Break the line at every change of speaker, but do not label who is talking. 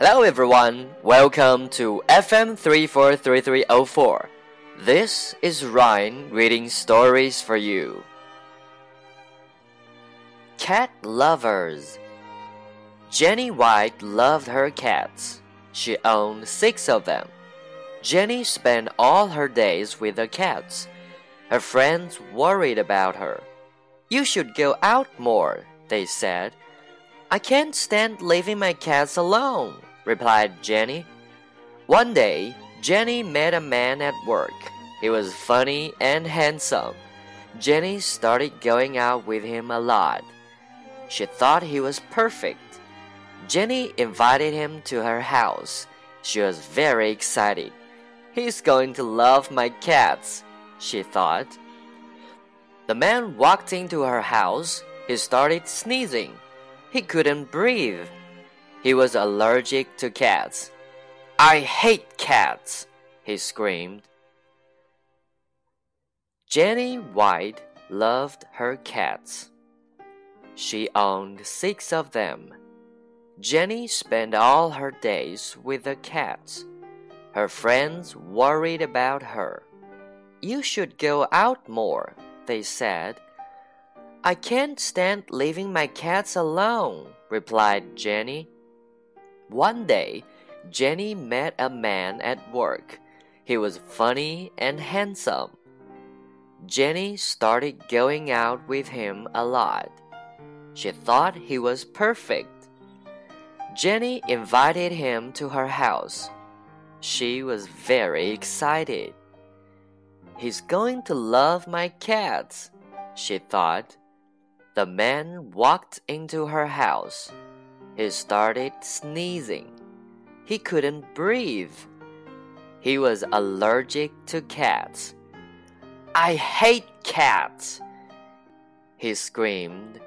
Hello everyone, welcome to FM 343304. This is Ryan reading stories for you. Cat Lovers Jenny White loved her cats. She owned six of them. Jenny spent all her days with the cats. Her friends worried about her. You should go out more, they said. I can't stand leaving my cats alone replied Jenny. One day, Jenny met a man at work. He was funny and handsome. Jenny started going out with him a lot. She thought he was perfect. Jenny invited him to her house. She was very excited. He's going to love my cats, she thought. The man walked into her house. He started sneezing. He couldn't breathe. He was allergic to cats. I hate cats, he screamed. Jenny White loved her cats. She owned six of them. Jenny spent all her days with the cats. Her friends worried about her. You should go out more, they said. I can't stand leaving my cats alone, replied Jenny. One day, Jenny met a man at work. He was funny and handsome. Jenny started going out with him a lot. She thought he was perfect. Jenny invited him to her house. She was very excited. He's going to love my cats, she thought. The man walked into her house. He started sneezing. He couldn't breathe. He was allergic to cats. I hate cats! He screamed.